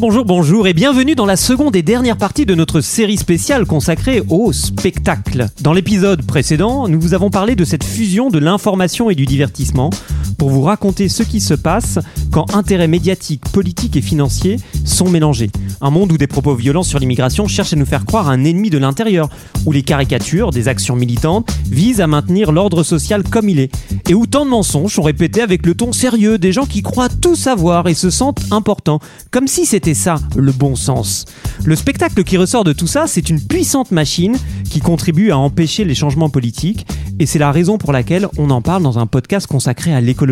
Bonjour, bonjour, et bienvenue dans la seconde et dernière partie de notre série spéciale consacrée au spectacle. Dans l'épisode précédent, nous vous avons parlé de cette fusion de l'information et du divertissement pour vous raconter ce qui se passe quand intérêts médiatiques, politiques et financiers sont mélangés. Un monde où des propos violents sur l'immigration cherchent à nous faire croire un ennemi de l'intérieur, où les caricatures des actions militantes visent à maintenir l'ordre social comme il est, et où tant de mensonges sont répétés avec le ton sérieux des gens qui croient tout savoir et se sentent importants, comme si c'était ça le bon sens. Le spectacle qui ressort de tout ça, c'est une puissante machine qui contribue à empêcher les changements politiques, et c'est la raison pour laquelle on en parle dans un podcast consacré à l'écologie.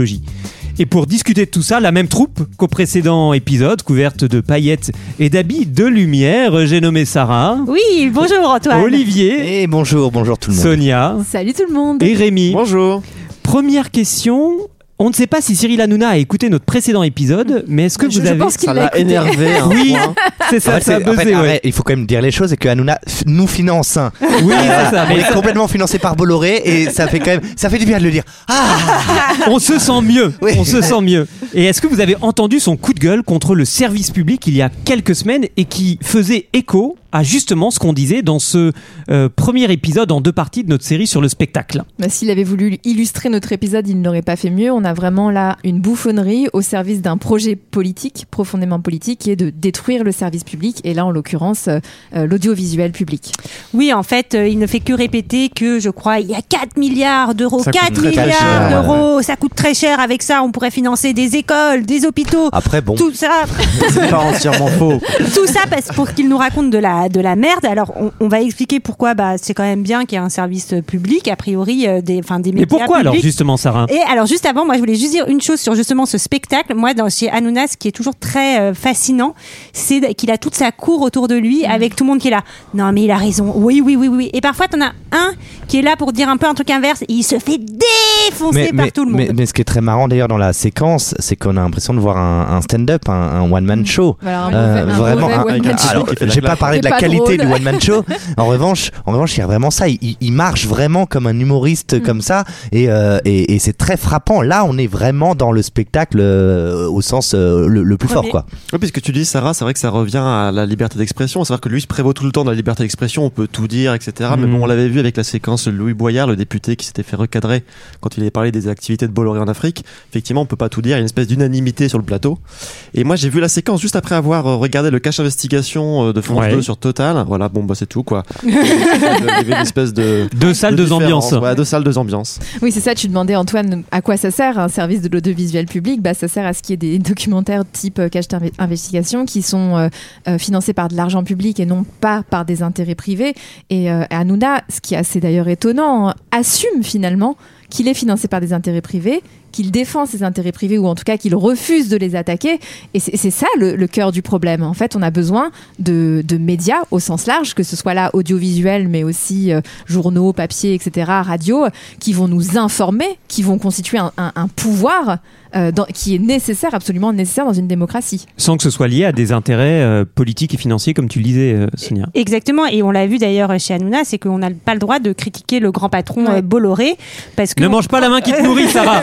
Et pour discuter de tout ça, la même troupe qu'au précédent épisode, couverte de paillettes et d'habits de lumière, j'ai nommé Sarah, Oui, bonjour Antoine. Olivier, Et bonjour, bonjour tout le monde. Sonia Salut tout le monde. et Rémi. Bonjour. Première question. On ne sait pas si Cyril Hanouna a écouté notre précédent épisode, mais est-ce que je, vous je avez... pense qu'il Ça l'a énervé. hein. Oui, c'est ça, ça a c'est- en fait, buzzé, ouais. il faut quand même dire les choses et que Hanouna nous finance. hein. Oui, c'est ça. On Mais est complètement financé par Bolloré et ça fait quand même, ça fait du bien de le dire. Ah on se sent mieux. Oui. On se sent mieux. Et est-ce que vous avez entendu son coup de gueule contre le service public il y a quelques semaines et qui faisait écho à justement ce qu'on disait dans ce euh, premier épisode en deux parties de notre série sur le spectacle Bah, S'il avait voulu illustrer notre épisode, il n'aurait pas fait mieux. On a vraiment là une bouffonnerie au service d'un projet politique, profondément politique, qui est de détruire le service public, et là en l'occurrence euh, euh, l'audiovisuel public. Oui, en fait, euh, il ne fait que répéter que, je crois, il y a 4 milliards d'euros. Ça coûte 4 très, très milliards d'euros, ça coûte très cher. Avec ça, on pourrait financer des écoles, des hôpitaux. Après bon, Tout ça, c'est pas entièrement faux. tout ça parce pour qu'il nous raconte de la de la merde. Alors on, on va expliquer pourquoi. Bah c'est quand même bien qu'il y ait un service public a priori euh, des enfin des médias. Et pourquoi alors justement Sarah? Et alors juste avant, moi je voulais juste dire une chose sur justement ce spectacle. Moi, dans chez Hanouna, ce qui est toujours très euh, fascinant, c'est qu'il a toute sa cour autour de lui, avec tout le monde qui est là. Non, mais il a raison. Oui, oui, oui, oui. Et parfois, t'en as un qui est là pour dire un peu un truc inverse, et il se fait défoncer par tout le monde. mais- mais ce qui est très marrant d'ailleurs dans la séquence, c'est qu'on a l'impression de voir un, un stand-up, un, un one-man show. Voilà, un Euh, mauvais- un vraiment, mauvais un- one-man show. alors, j'ai pas parlé de C'est la qualité drôle. du one-man show. En revanche, en revanche, il y a vraiment ça. Il, marche vraiment comme un humoriste Mm. comme ça, et, euh, et, et c'est très frappant. Là, on est vraiment dans le spectacle euh, au sens euh, le, le plus fort, quoi. Oui, puisque tu dis, Sarah, c'est vrai que ça revient à la liberté d'expression. C'est-à-dire que lui se prévaut tout le temps de la liberté d'expression, on peut tout dire, etc. Mais Mhm. bon, on l'avait vu avec la séquence Louis Boyard, le député qui s'était fait recadrer quand il avait parlé des activités de Bolloré en Afrique. Effectivement, on peut pas tout dire, il y a une espèce d'unanimité sur le plateau. Et moi, j'ai vu la séquence juste après avoir euh, regardé le cache investigation euh, de France Ouais. 2 sur Total. Voilà, bon, bah c'est tout, quoi. Il y avait une espèce de... Deux salles, de deux ambiances. Ouais, deux salles, deux ambiances. Oui, c'est ça. Tu demandais, Antoine, à quoi ça sert un service de l'audiovisuel public? Bah, Ça sert à ce qu'il y ait des documentaires type euh, cache d'investigation qui sont euh, euh, financés par de l'argent public et non pas par des intérêts privés. Et euh, Hanouna, ce qui est assez d'ailleurs étonnant, assume finalement qu'il est financé par des intérêts privés, qu'il défend ses intérêts privés ou en tout cas qu'il refuse de les attaquer. Et c'est ça le, le cœur du problème. En fait, on a besoin de, de médias au sens large, que ce soit là audiovisuel, mais aussi euh, journaux, papier, etc., radio, qui vont nous informer, qui vont constituer un, un- un pouvoir euh, dans- qui est nécessaire, absolument nécessaire dans une démocratie. Sans que ce soit lié à des intérêts euh, politiques et financiers comme tu le disais euh, Sonia. Exactement, et on l'a vu d'ailleurs chez Hanouna, c'est qu'on n'a pas le droit de critiquer le grand patron Ouais. euh, Bolloré parce que Ne mange pas la main qui te nourrit Sarah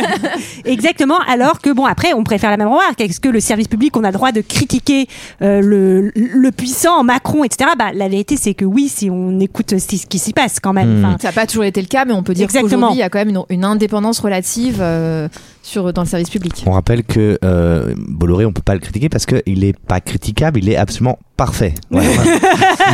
Exactement. Alors que bon, après, on préfère la même remarque. Est-ce que le service public, on a le droit de critiquer euh, le, le puissant Macron, etc. Bah, la vérité, c'est que oui, si on écoute ce qui s'y passe quand même. Hmm. Enfin, Ça n'a pas toujours été le cas, mais on peut dire qu'aujourd'hui, il y a quand même une, une indépendance relative euh, sur, dans le service public. On rappelle que euh, Bolloré, on peut pas le critiquer parce qu'il est pas critiquable, il est absolument parfait. Voilà.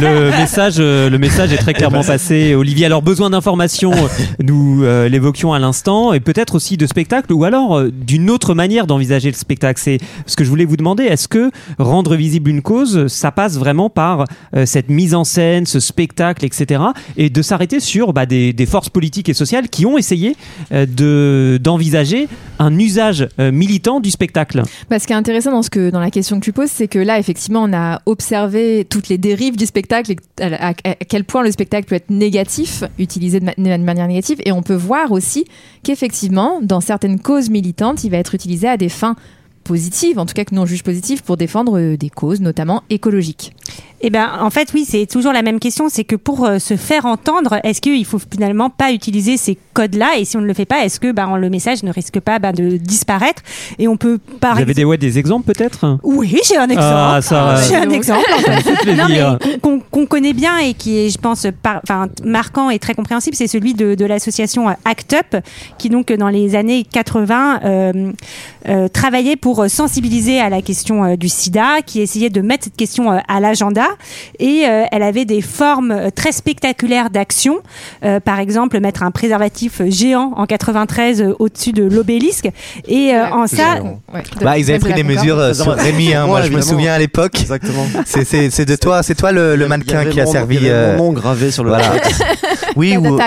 le message, euh, le message est très clairement passé. Olivier, alors besoin d'informations, euh, nous euh, l'évoquions à l'instant, et peut-être aussi de spectacle, ou alors euh, d'une autre manière d'envisager le spectacle. C'est ce que je voulais vous demander. Est-ce que rendre visible une cause, ça passe vraiment par euh, cette mise en scène, ce spectacle, etc., et de s'arrêter sur bah, des, des forces politiques et sociales qui ont essayé euh, de d'envisager un usage euh, militant du spectacle? Bah, ce qui est intéressant dans, ce que, dans la question que tu poses, c'est que là, effectivement, on a observé toutes les dérives du spectacle et à, quel point le spectacle peut être négatif, utilisé de manière négative. Et on peut voir aussi qu'effectivement, dans certaines causes militantes, il va être utilisé à des fins positives, en tout cas que nous on juge positives, pour défendre euh, des causes, notamment écologiques. Eh ben, en fait, oui, c'est toujours la même question. C'est que pour euh, se faire entendre, est-ce qu'il faut finalement pas utiliser ces codes-là? Et si on ne le fait pas, est-ce que ben, le message ne risque pas ben, de disparaître? Et on peut par Vous avez des, ouais, des exemples peut-être? Oui, j'ai un exemple. Ah, ça, j'ai un exemple. mais plaisir. qu'on connaît bien et qui est, je pense, par- marquant et très compréhensible, c'est celui de, de l'association euh, ACT UP, qui donc dans les années 80 euh, euh, travaillait pour sensibiliser à la question euh, du SIDA, qui essayait de mettre cette question euh, à l'agenda, et euh, elle avait des formes euh, très spectaculaires d'action, Euh, par exemple mettre un préservatif géant en 93 euh, au-dessus de l'obélisque, et euh, en ça, Ouais, de- Bah, ils avaient pris des mesures euh, sur Rémi. Hein. Moi, Ouais, je me souviens à l'époque. Exactement. C'est- C'est c'est de toi, c'est toi le, le mannequin qui a servi. Il y avait euh, mon nom gravé sur le. voilà. Oui, ou,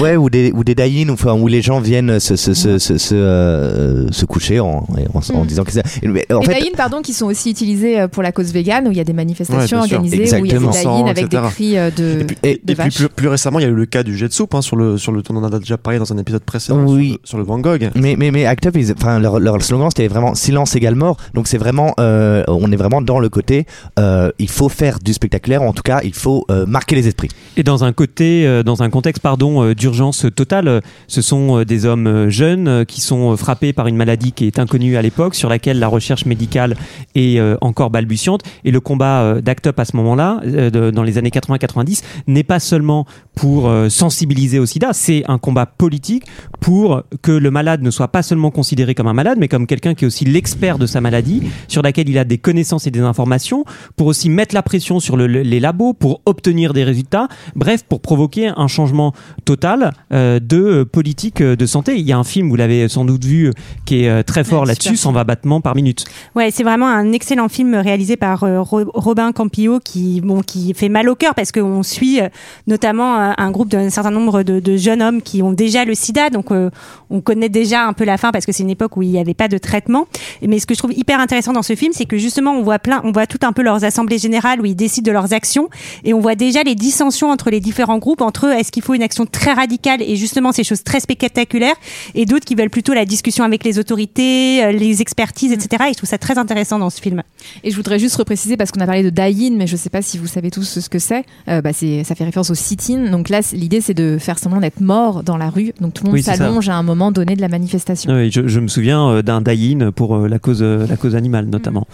ouais, ou des ou des die-in, ou, enfin, où les gens viennent se se se se, se, euh, se coucher en, en, en Mm. disant que mais, En fait, pardon, qui sont aussi utilisés pour la cause végane, où il y a des manifestations Sûr. organisées, où il y a des avec des cris euh, de, Et puis, Et- et de puis vaches. plus, plus récemment, il y a eu le cas du jet de soupe hein, sur le sur le. On en a déjà parlé dans un épisode précédent. Oui. Sur le, sur le Van Gogh. Mais, mais, mais Act Up, ils- enfin, leur, leur slogan c'était vraiment silence égale mort. Donc c'est vraiment, euh, on est vraiment dans le côté, euh, il faut faire du spectaculaire, ou en tout cas, il faut euh, marquer les esprits. Et dans un côté, euh, dans un contexte, pardon, euh, d'urgence totale, ce sont euh, des hommes euh, jeunes euh, qui sont euh, frappés par une maladie qui est inconnue à l'époque, sur laquelle la recherche médicale est euh, encore balbutiante. Et le combat euh, d'Act Up à ce moment-là, euh, dans les années 80-90, n'est pas seulement pour euh, sensibiliser au SIDA, c'est un combat politique pour que le malade ne soit pas seulement considéré comme un malade, mais comme quelqu'un qui est aussi l'expert de sa maladie, sur laquelle il a des connaissances et des informations, pour aussi mettre la pression sur le- le- les labos, pour obtenir des résultats, bref, pour provoquer un changement total euh, de politique de santé. Il y a un film, vous l'avez sans doute vu, qui est très fort Ouais, là-dessus, super 120 battements par minute. Ouais, c'est vraiment un excellent film réalisé par Ro- Robin Campillo qui, bon, qui fait mal au cœur parce qu'on suit euh, notamment euh, un groupe d'un certain nombre de, de jeunes hommes qui ont déjà le sida. Donc, euh, on connaît déjà un peu la fin parce que c'est une époque où il n'y avait pas de traitement. Mais ce que je trouve hyper intéressant dans ce film, c'est que justement, on voit plein, on voit tout un peu leurs assemblées générales où ils décident de leurs actions et on voit déjà les dissensions entre les différents groupes, entre est-ce qu'il faut une action très radicale et justement ces choses très spectaculaires et d'autres qui veulent plutôt la discussion avec les autorités, les expertises, etc. Et je trouve ça très intéressant dans ce film. Et je voudrais juste repréciser parce qu'on a parlé de mais je sais pas si vous savez tous ce que c'est. Euh, bah, ça fait référence au sit-in. Donc là, l'idée c'est de faire semblant d'être mort dans la rue. Donc tout le monde Oui, s'allonge à un moment donné de la manifestation. Oui, je, je me souviens euh, d'un die-in pour euh, la cause, euh, la cause animale notamment.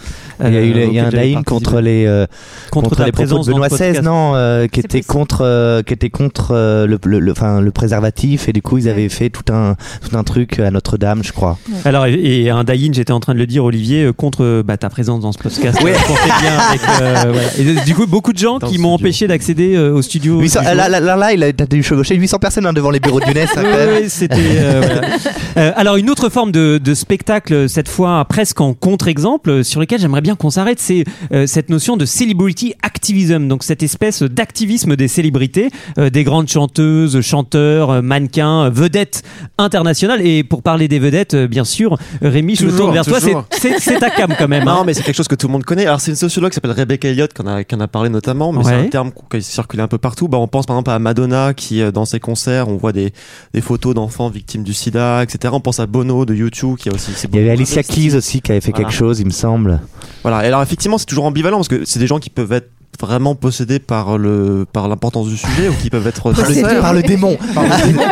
il y a, eu, il y a un die-in contre les, euh, contre, les propos présence de Benoît XVI, non, euh, qui était contre, euh, qui était contre euh, le, le, le, enfin, le préservatif et du coup ils avaient fait tout un, tout un truc à Notre-Dame, je crois. Alors, et, et un die-in, j'étais en train de le dire, Olivier, contre bah, ta présence dans ce podcast. Oui. euh, bien avec, euh, voilà. Et euh, du coup, beaucoup de gens qui m'ont studio. empêché d'accéder euh, au studio. 800, du là, jour. là, là, là, il a dû chevaucher 800 personnes hein, devant les bureaux de Younes. hein, Oui, c'était. euh, voilà. Euh, alors une autre forme de, de spectacle, cette fois presque en contre-exemple, euh, sur lequel j'aimerais bien qu'on s'arrête, c'est euh, cette notion de celebrity activism, donc cette espèce d'activisme des célébrités, euh, des grandes chanteuses, chanteurs, euh, mannequins, euh, vedettes internationales. Et pour parler des vedettes, euh, bien sûr, euh, Rémi, je me Toujours, tourne vers toi, toujours. c'est- ta cam quand même. hein. Non, mais c'est quelque chose que tout le monde connaît. Alors, c'est une sociologue qui s'appelle Rebecca Elliott qui en a, parlé notamment, mais c'est un terme qui circule un peu partout. Bah, on pense par exemple à Madonna qui, euh, dans ses concerts, on voit des, des photos d'enfants victimes du sida, etc. On pense à Bono de YouTube qui a aussi. Il y avait Alicia. Keys aussi qui avait fait Voilà. quelque chose, il me semble. Voilà. Et alors, effectivement, c'est toujours ambivalent parce que c'est des gens qui peuvent être vraiment possédés par le par l'importance du sujet ou qui peuvent être Par Possédés. le, par le démon.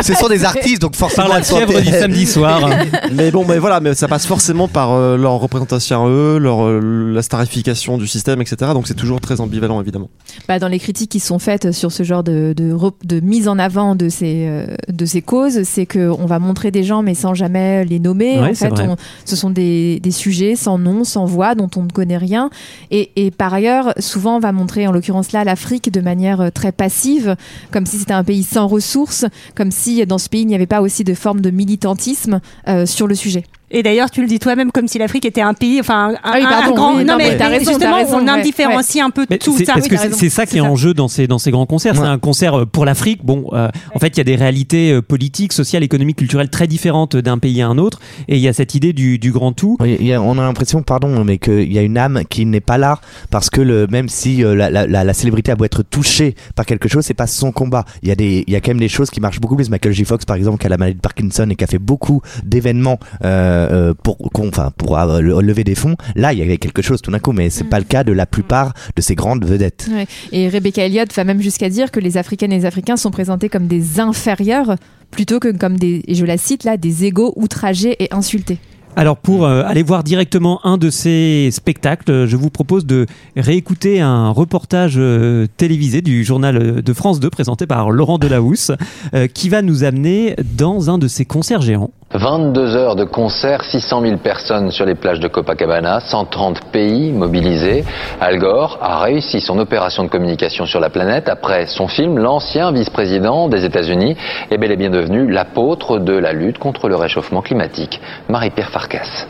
Ce sont des artistes, donc forcément. Par la fièvre du samedi soir. mais bon mais voilà mais ça passe forcément par euh, leur représentation à eux leur euh, la starification du système etc donc c'est toujours très ambivalent évidemment Bah, dans les critiques qui sont faites sur ce genre de, de, mise en avant de ces, euh, de ces causes, c'est qu'on va montrer des gens mais sans jamais les nommer. Ouais, en fait, on- ce sont des, des sujets sans nom, sans voix, dont on ne connaît rien. Et, et par ailleurs, souvent, on va montrer, en l'occurrence là, l'Afrique de manière euh, très passive, comme si c'était un pays sans ressources, comme si dans ce pays, il n'y avait pas aussi de forme de militantisme euh, sur le sujet. Et d'ailleurs, tu le dis toi-même comme si l'Afrique était un pays, enfin un, Ah oui, un- pardon, un grand. oui, non, non, mais, mais t'as raison, justement, raison, on ouais, indifférencie un peu Mais tout c'est- ça. parce Oui, que c'est ça qui est ça. en jeu dans ces, dans ces grands concerts? C'est un concert euh, pour l'Afrique. Bon, euh, en fait, il y a des réalités euh, politiques, sociales, économiques, culturelles très différentes d'un pays à un autre. Et il y a cette idée du, du grand tout. Oui, il y a- on a l'impression, pardon, mais qu'il y a une âme qui n'est pas là parce que le, même si euh, la, la, la, la célébrité a beau être touchée par quelque chose, c'est pas son combat. Il y a des, il y a quand même des choses qui marchent beaucoup plus. Michael J. Fox, par exemple, qui a la maladie de Parkinson et qui a fait beaucoup d'événements euh, euh, pour, qu'on- enfin, pour euh, le- lever des fonds. Là, il y avait quelque chose tout d'un coup, mais c'est pas le cas de la plupart de ces grandes vedettes. Ouais. Et Rebecca Elliott va même jusqu'à dire que les Africaines et les Africains sont présentés comme des inférieurs plutôt que comme des, et je la cite là, des égaux outragés et insultés. Alors pour euh, aller voir directement un de ces spectacles, euh, je vous propose de réécouter un reportage euh, télévisé du journal euh, de France 2 présenté par Laurent Delahousse euh, qui va nous amener dans un de ces concerts géants. 22 heures de concert, 600 000 personnes sur les plages de Copacabana, 130 pays mobilisés. Al Gore a réussi son opération de communication sur la planète. Après son film, l'ancien vice-président des États-Unis est bel et bien devenu l'apôtre de la lutte contre le réchauffement climatique. Marie-Pierre Farkas.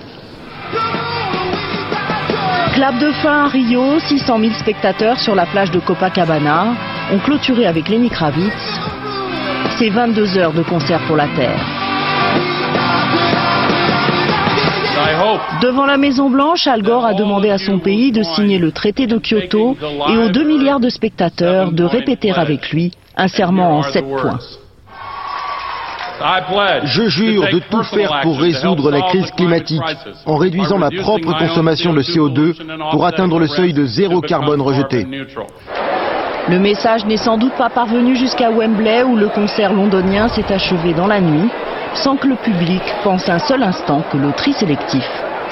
Clap de fin à Rio, 600 000 spectateurs sur la plage de Copacabana ont clôturé avec Lenny Kravitz ces 22 heures de concert pour la Terre. Devant la Maison Blanche, Al Gore a demandé à son pays de signer le traité de Kyoto et aux 2 milliards de spectateurs de répéter avec lui un serment en 7 points. Je jure de tout faire pour résoudre la crise climatique en réduisant ma propre consommation de CO2 pour atteindre le seuil de zéro carbone rejeté. Le message n'est sans doute pas parvenu jusqu'à Wembley où le concert londonien s'est achevé dans la nuit sans que le public pense un seul instant que le tri sélectif,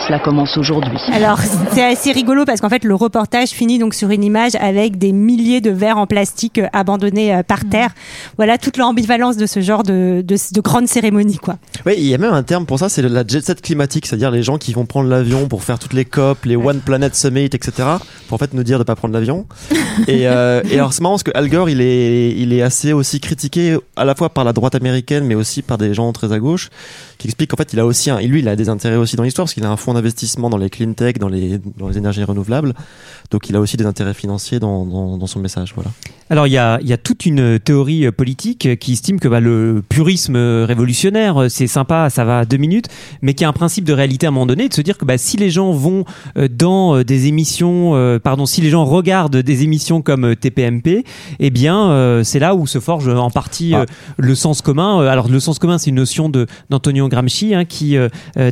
cela commence aujourd'hui. Alors, c'est assez rigolo parce qu'en fait, le reportage finit donc sur une image avec des milliers de verres en plastique euh, abandonnés euh, par terre. Voilà toute l'ambivalence de ce genre de, de, de grande cérémonie, quoi. Oui, il y a même un terme pour ça, c'est la jet set climatique, c'est-à-dire les gens qui vont prendre l'avion pour faire toutes les COP, les One Planet Summit, etc. Pour en fait nous dire de pas prendre l'avion. et, euh, et alors c'est marrant parce que Al Gore, il est, il est assez aussi critiqué à la fois par la droite américaine, mais aussi par des gens très à gauche, qui expliquent qu'en fait il a aussi, un, lui, il a des intérêts aussi dans l'histoire parce qu'il a un fonds d'investissement dans les clean tech, dans les, énergies renouvelables. Donc il a aussi des intérêts financiers dans, dans, dans son message, voilà. Alors il y a, il y a toute une théorie euh, politique euh, qui estime que bah, le purisme euh, révolutionnaire, c'est sympa, ça va deux minutes, mais qu'il y a un principe de réalité à un moment donné, de se dire que bah, si les gens vont dans des émissions, euh, pardon, si les gens regardent des émissions comme TPMP, eh bien euh, c'est là où se forge en partie euh, le sens commun. Alors le sens commun, c'est une notion de d'Antonio Gramsci hein, qui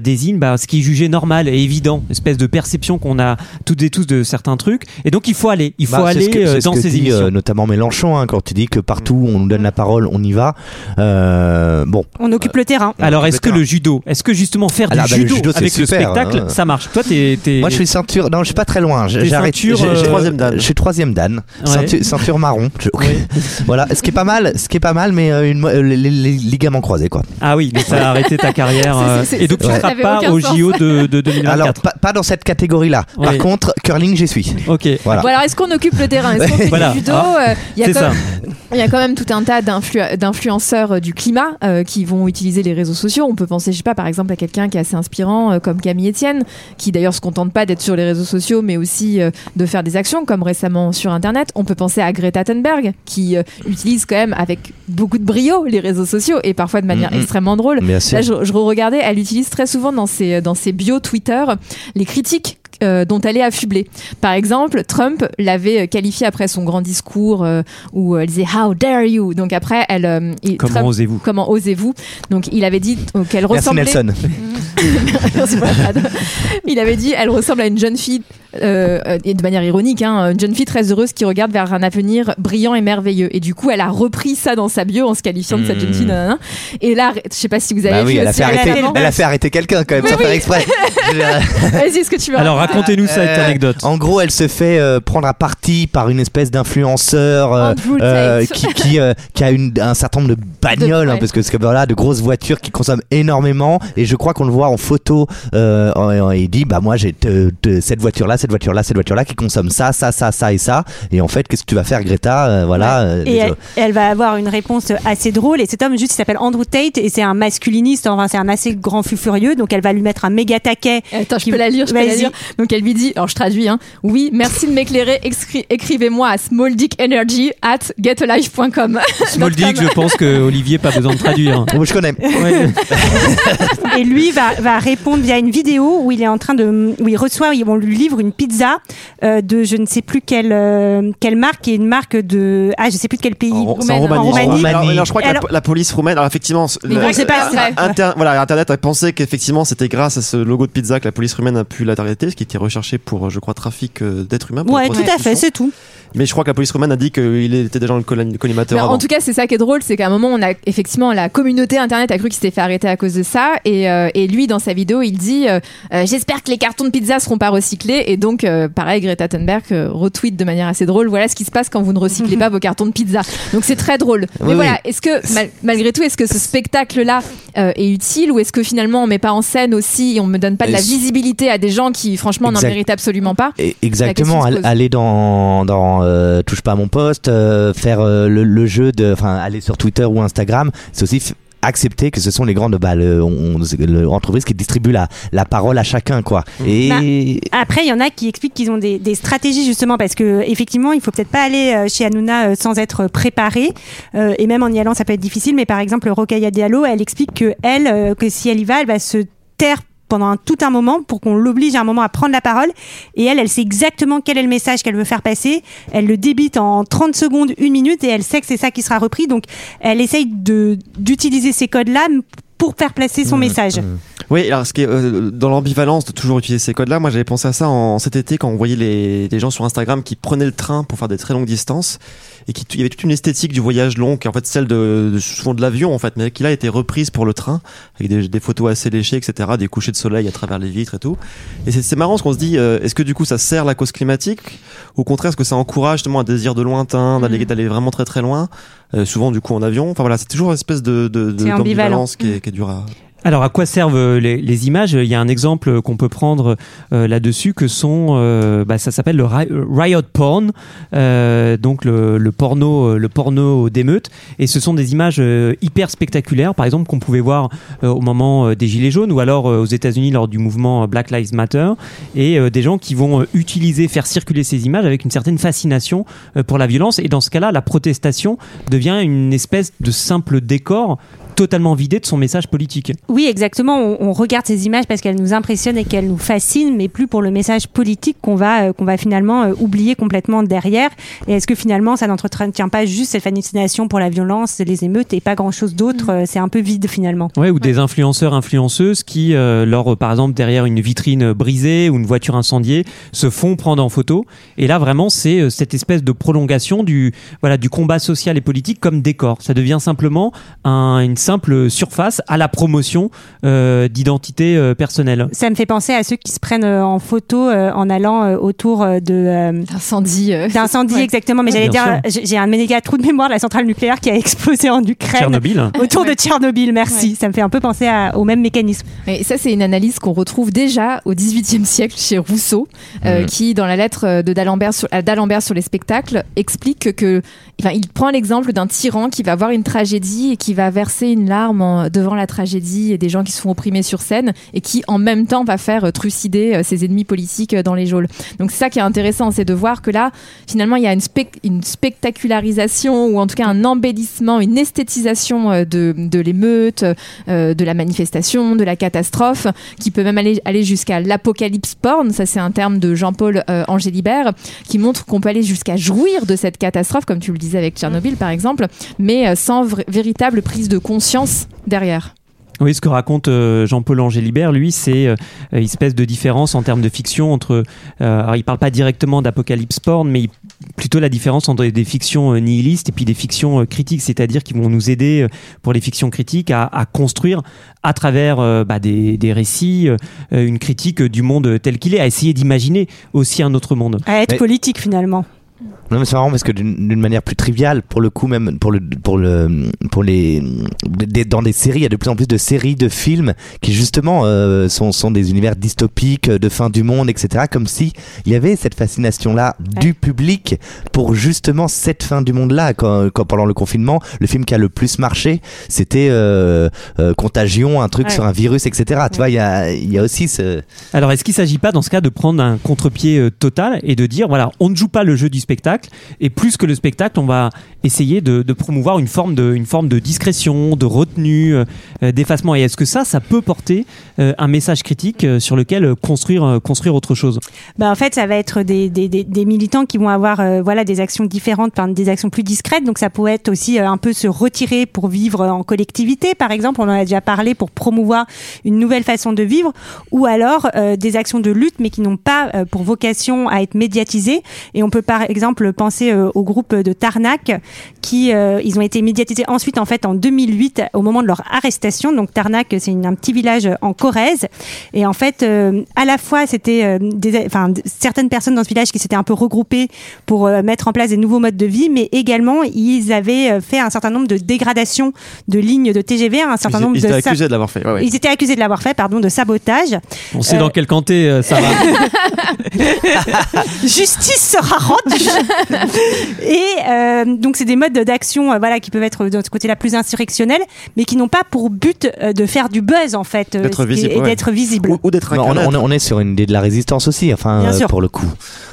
désigne bah, ce qui est jugé normal et évident, espèce de perception qu'on a toutes et tous de certains trucs. Et donc il faut aller, il faut Bah, aller ce que- c'est ce dans ces dit, émissions. notamment Mélenchon, hein, quand il dit que partout où on nous donne la parole, on y va. Euh, bon, On occupe le terrain. Alors, est-ce que le judo, est-ce que justement faire Alors, du bah, le judo, judo, c'est avec le spectacle, hein. ça marche? Toi, t'es, t'es- moi je suis ceinture, non, je suis pas très loin. Arrêté- ceinture, j'ai- euh, Troisième dan. Je suis troisième dan, ceinture, ceinture marron. Je- voilà, ce qui est pas mal, ce qui est pas mal, mais euh, une, les, les- les ligaments croisés quoi. Ah oui, mais ça a arrêté ta carrière. C'est- c'est- c'est- et donc, tu ne seras pas au. JO de, de 2024. Alors pas, pas dans cette catégorie-là. Oui. Par contre, curling, j'y suis. ok. Voilà. Bon, alors est-ce qu'on occupe le terrain? Est-ce qu'on fait Voilà. du judo Ah, Il y a C'est quand ça. même- il y a quand même tout un tas d'influ- d'influenceurs euh, du climat euh, qui vont utiliser les réseaux sociaux. On peut penser, je sais pas, par exemple à quelqu'un qui est assez inspirant euh, comme Camille Etienne, qui d'ailleurs se contente pas d'être sur les réseaux sociaux, mais aussi euh, de faire des actions, comme récemment sur Internet. On peut penser à Greta Thunberg, qui euh, utilise quand même avec beaucoup de brio les réseaux sociaux et parfois de manière extrêmement drôle. Là, je, je regardais, elle utilise très souvent dans ses, dans ses bios Twitter les critiques euh, dont elle est affublée. Par exemple, Trump l'avait euh, qualifié après son grand discours euh, où elle disait How dare you Donc après, elle. euh, il- Comment Trump- osez-vous? Comment osez-vous? Donc il avait dit qu'elle ressemblait. Nelson. Merci, Brad. il avait dit elle ressemble à une jeune fille euh, et de manière ironique hein, une jeune fille très heureuse qui regarde vers un avenir brillant et merveilleux et du coup elle a repris ça dans sa bio en se qualifiant de cette jeune fille nanana. et là je sais pas si vous avez Bah oui, vu elle a fait arrêter, récemment- elle a fait arrêter quelqu'un quand même Mais sans oui. faire exprès. Vas-y est-ce que tu veux Alors, racontez-nous cette Euh, anecdote. En gros, elle se fait euh, prendre à partie par une espèce d'influenceur euh, euh, qui, qui, euh, qui a une, un certain nombre de bagnoles, De- hein, ouais. parce que c'est voilà, de grosses voitures qui consomment énormément. Et je crois qu'on le voit en photo. Euh, en- en- il dit, bah moi, j'ai te- te- cette voiture-là, cette voiture-là, cette voiture-là, qui consomme ça, ça, ça, ça et ça. Et en fait, qu'est-ce que tu vas faire, Greta euh, Voilà. euh, Et elle, elle va avoir une réponse assez drôle. Et cet homme, juste, il s'appelle Andrew Tate et c'est un masculiniste. Enfin, c'est un assez grand fou furieux. Donc, elle va lui mettre un méga taquet. Attends, je Qui- peux la lire, je peux la lire. Donc elle lui dit, alors je traduis, hein. Oui, merci de m'éclairer. Écrivez-moi à smalldickenergy at getalife.com. Small Dick, je pense que Olivier pas besoin de traduire. Oh, je connais. Ouais. et lui va, va répondre via une vidéo où il est en train de, où il reçoit, on lui livre une pizza euh, de je ne sais plus quelle euh, quelle marque, qui est une marque de, ah, je sais plus de quel pays. En, c'est en Roumaine. Roumanie. En Roumanie. Alors, alors, je crois que la, Alors- la police roumaine, alors effectivement, Mais la- bon, c'est pas vrai. Inter- voilà, Internet a pensé qu'effectivement c'était grâce à ce logo de pizza que la police roumaine a pu l'arrêter, ce qui était recherché pour, euh, je crois, trafic euh, d'êtres humains. Ouais, tout à fait, c'est tout. Mais je crois que la police roumaine a dit qu'il était déjà le colon- collimateur avant. en tout cas, c'est ça qui est drôle, c'est qu'à un moment, on a effectivement la communauté internet a cru qu'il s'était fait arrêter à cause de ça, et, euh, et lui, dans sa vidéo, il dit j'espère que les cartons de pizza seront pas recyclés, et donc, euh, pareil, Greta Thunberg euh, retweet de manière assez drôle. Voilà ce qui se passe quand vous ne recyclez pas vos cartons de pizza. Donc c'est très drôle. Mais Oui, voilà, est-ce que mal- malgré tout, est-ce que ce spectacle-là euh, est utile, ou est-ce que finalement on met pas en scène aussi, et on me donne pas de la visibilité à des gens qui, franchement, n'en méritent absolument pas? Et- Exactement, aller dans, dans touche pas à mon poste, faire le, le jeu de, enfin, aller sur Twitter ou Instagram, c'est aussi accepter que ce sont les grandes bah, le, on- le- entreprises qui distribuent la, la parole à chacun, quoi. Et Après, il y en a qui expliquent qu'ils ont des, des stratégies justement parce que effectivement, il faut peut-être pas aller euh, chez Hanouna euh, sans être préparé Euh, et même en y allant, ça peut être difficile. Mais par exemple, Rokhaya Diallo, elle explique que elle, euh, que si elle y va, elle va se taire pendant tout un moment pour qu'on l'oblige à un moment à prendre la parole. Et elle, elle sait exactement quel est le message qu'elle veut faire passer. Elle le débite en 30 secondes, une minute, et elle sait que c'est ça qui sera repris. Donc, elle essaye d'utiliser ces codes-là pour faire placer son message. Oui, alors ce qui est euh, dans l'ambivalence de toujours utiliser ces codes-là, moi j'avais pensé à ça en, cet été quand on voyait les, les gens sur Instagram qui prenaient le train pour faire des très longues distances et qui il y avait toute une esthétique du voyage long qui est en fait celle de, de souvent de l'avion en fait, mais qui là a été reprise pour le train avec des, des photos assez léchées, etc., des couchers de soleil à travers les vitres et tout. Et c'est marrant ce qu'on se dit, euh, est-ce que du coup ça sert la cause climatique? Ou au contraire est-ce que ça encourage justement un désir de lointain, d'aller d'aller vraiment très très loin, souvent du coup en avion. Enfin voilà, c'est toujours une espèce de, de, de- d'ambivalence qui est, qui est dure à Alors, à quoi servent euh, les, les images? Il y a un exemple qu'on peut prendre euh, là-dessus que sont, euh, bah, ça s'appelle le ri- riot porn, euh, donc le, le porno, euh, le porno d'émeute. Et ce sont des images euh, hyper spectaculaires, par exemple qu'on pouvait voir euh, au moment euh, des gilets jaunes ou alors euh, aux États-Unis lors du mouvement Black Lives Matter, et euh, des gens qui vont euh, utiliser, faire circuler ces images avec une certaine fascination euh, pour la violence. Et dans ce cas-là, la protestation devient une espèce de simple décor totalement vidé de son message politique. Oui, exactement. On, on regarde ces images parce qu'elles nous impressionnent et qu'elles nous fascinent, mais plus pour le message politique qu'on va, euh, qu'on va finalement euh, oublier complètement derrière. Et est-ce que finalement, ça n'entretient pas juste cette fascination pour la violence, les émeutes et pas grand-chose d'autre euh, C'est un peu vide finalement. Ouais, ou des influenceurs, influenceuses qui, euh, lors, par exemple, derrière une vitrine brisée ou une voiture incendiée, se font prendre en photo. Et là, vraiment, c'est euh, cette espèce de prolongation du, voilà, du combat social et politique comme décor. Ça devient simplement un- une simple surface à la promotion euh, d'identité euh, personnelle. Ça me fait penser à ceux qui se prennent euh, en photo euh, en allant euh, autour de euh, Incendie. euh. d'incendie Ouais. exactement. Mais Ouais, j'allais dire, j'ai un méga trou de mémoire de la centrale nucléaire qui a explosé en Ukraine. Tchernobyl. Autour de. Tchernobyl, merci. Ouais. Ça me fait un peu penser à- au même mécanisme. Et ça, c'est une analyse qu'on retrouve déjà au XVIIIe siècle chez Rousseau, euh, qui, dans la lettre de d'Alembert sur, à d'Alembert sur les spectacles, explique que, enfin, il prend l'exemple d'un tyran qui va voir une tragédie et qui va verser une larme en- devant la tragédie et des gens qui se font opprimer sur scène et qui, en même temps, va faire euh, trucider euh, ses ennemis politiques euh, dans les geôles. Donc, c'est ça qui est intéressant, c'est de voir que là, finalement, il y a une, spec- une spectacularisation ou en tout cas un embellissement, une esthétisation de, l'émeute, de la manifestation, de la catastrophe, qui peut même aller, aller jusqu'à l'apocalypse porn, ça c'est un terme de Jean-Paul euh, Angélibert, qui montre qu'on peut aller jusqu'à jouir de cette catastrophe, comme tu le disais avec Tchernobyl par exemple, mais sans véritable prise de conscience derrière. Oui, ce que raconte euh, Jean-Paul Angélibert, lui, c'est euh, une espèce de différence en termes de fiction entre. euh, alors, il parle pas directement d'apocalypse porn, mais il- plutôt la différence entre des fictions euh, nihilistes et puis des fictions euh, critiques, c'est-à-dire qui vont nous aider euh, pour les fictions critiques à, à construire à travers euh, bah, des, des récits euh, une critique du monde tel qu'il est, à essayer d'imaginer aussi un autre monde. À être Mais- politique finalement. Non mais c'est marrant parce que d'une manière plus triviale, pour le coup même pour le pour le pour les des- dans des séries, il y a de plus en plus de séries, de films qui justement euh, sont sont des univers dystopiques de fin du monde, etc. Comme si il y avait cette fascination là du public pour justement cette fin du monde là. Quand, quand pendant le confinement, le film qui a le plus marché, c'était euh, euh, Contagion, un truc Ouais. sur un virus, etc. Tu vois, il y a il y a aussi ce Alors, est-ce qu'il ne s'agit pas dans ce cas de prendre un contre-pied total et de dire, voilà, on ne joue pas le jeu du spectacle, et plus que le spectacle, on va essayer de, promouvoir une forme de, discrétion, de retenue, euh, d'effacement. Et est-ce que ça, ça peut porter euh, un message critique euh, sur lequel construire, autre chose? Bah, en fait, ça va être des, militants qui vont avoir voilà des actions différentes, des actions plus discrètes. Donc ça pourrait être aussi un peu se retirer pour vivre en collectivité, par exemple. On en a déjà parlé pour promouvoir une nouvelle façon de vivre, ou alors des actions de lutte, mais qui n'ont pas pour vocation à être médiatisées. Et on peut par exemple penser euh, au groupe de Tarnac, qui euh, ils ont été médiatisés ensuite en fait en 2008 au moment de leur arrestation. Donc Tarnac, c'est une- un petit village en Corrèze, et en fait euh, à la fois c'était euh, des, enfin certaines personnes dans ce village qui s'étaient un peu regroupées pour euh, mettre en place des nouveaux modes de vie, mais également ils avaient euh, fait un certain nombre de dégradations de lignes de TGV, un certain Ils, nombre ils de étaient accusés de l'avoir fait. ouais, ouais. Ils étaient accusés de l'avoir fait, pardon, de sabotage. On sait Euh, dans quel t'es, euh, Sarah. Justice sera rendue. et euh, donc c'est des modes d'action, euh, voilà, qui peuvent être de ce côté-là plus insurrectionnels, mais qui n'ont pas pour but euh, de faire du buzz en fait, euh, D'être visible, et ouais. d'être visible. Ou, ou d'être on, on- on est sur une idée de la résistance aussi, enfin euh, pour le coup,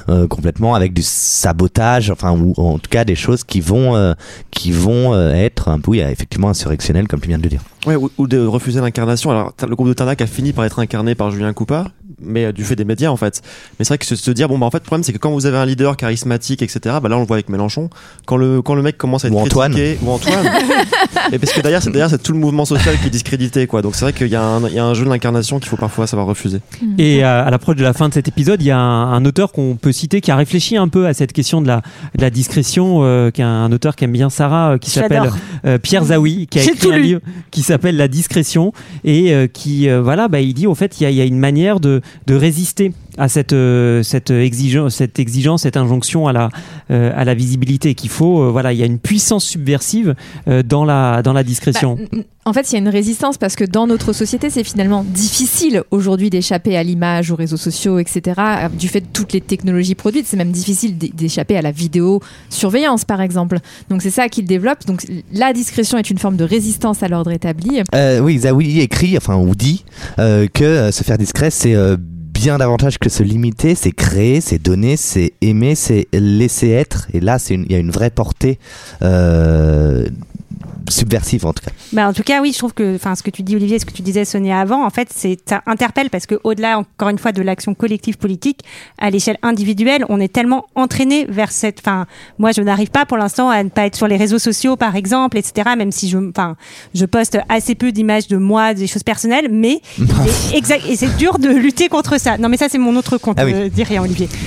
Euh, complètement avec du sabotage, enfin ou en tout cas des choses qui vont euh, qui vont euh, être un peu oui, effectivement insurrectionnelles comme tu viens de le dire. Ouais, ou, ou de refuser l'incarnation. Alors, le groupe de Tarnac a fini par être incarné par Julien Coupa, mais euh, du fait des médias en fait. Mais c'est vrai que se, se dire, bon, bah en fait, le problème c'est que quand vous avez un leader charismatique, etc., bah là on le voit avec Mélenchon, quand le, quand le mec commence à être Ou Antoine. critiqué, ou Antoine, et parce que derrière, c'est, derrière, c'est tout le mouvement social qui est discrédité, quoi. Donc c'est vrai qu'il y, a un- il y a un jeu de l'incarnation qu'il faut parfois savoir refuser. Et à, à l'approche de la fin de cet épisode, il y a un, un auteur qu'on peut citer qui a réfléchi un peu à cette question de la, de la discrétion, euh, qui est un auteur qui aime bien Sarah, euh, qui s'appelle euh, Pierre Zawi, qui a J'ai écrit un livre qui s'appelle La discrétion et euh, qui, euh, voilà, bah, il dit au fait, il y a, il y a une manière de, de résister à cette, euh, cette, exigence, cette exigence, cette injonction à la, euh, à la visibilité, qu'il faut, euh, voilà, il y a une puissance subversive euh, dans, la, dans la discrétion. Bah, en fait, il y a une résistance parce que dans notre société, c'est finalement difficile aujourd'hui d'échapper à l'image, aux réseaux sociaux, etc. Du fait de toutes les technologies produites, c'est même difficile d'é- d'échapper à la vidéo surveillance, par exemple. Donc c'est ça qu'il développe. Donc la discrétion est une forme de résistance à l'ordre établi. Euh, oui, Zawi écrit, enfin ou dit euh, que euh, se faire discret c'est euh, bien davantage que se limiter, c'est créer, c'est donner, c'est aimer, c'est laisser être. Et là, il y a une vraie portée euh, subversive en tout cas. Bah, en tout cas, oui, je trouve que, enfin, ce que tu dis, Olivier, ce que tu disais, Sonia, avant, en fait, c'est, ça interpelle parce que, au-delà, encore une fois, de l'action collective politique, à l'échelle individuelle, on est tellement entraîné vers cette, enfin, moi, je n'arrive pas pour l'instant à ne pas être sur les réseaux sociaux, par exemple, etc., même si je, enfin, je poste assez peu d'images de moi, des choses personnelles, mais, exact, et c'est dur de lutter contre ça. Non, mais ça, c'est mon autre compte, Ah oui. euh, dis rien, Olivier.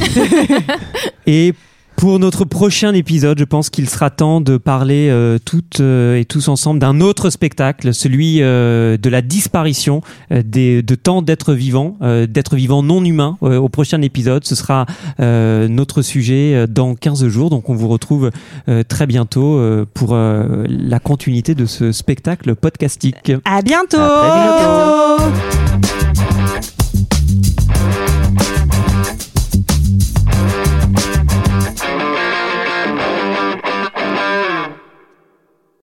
Et pour notre prochain épisode, je pense qu'il sera temps de parler euh, toutes euh, et tous ensemble d'un autre spectacle, celui euh, de la disparition des, de tant d'êtres vivants, d'êtres vivants non humains au prochain épisode. Ce sera notre sujet dans 15 jours, donc on vous retrouve très bientôt pour la continuité de ce spectacle podcastique. À bientôt! À très bientôt.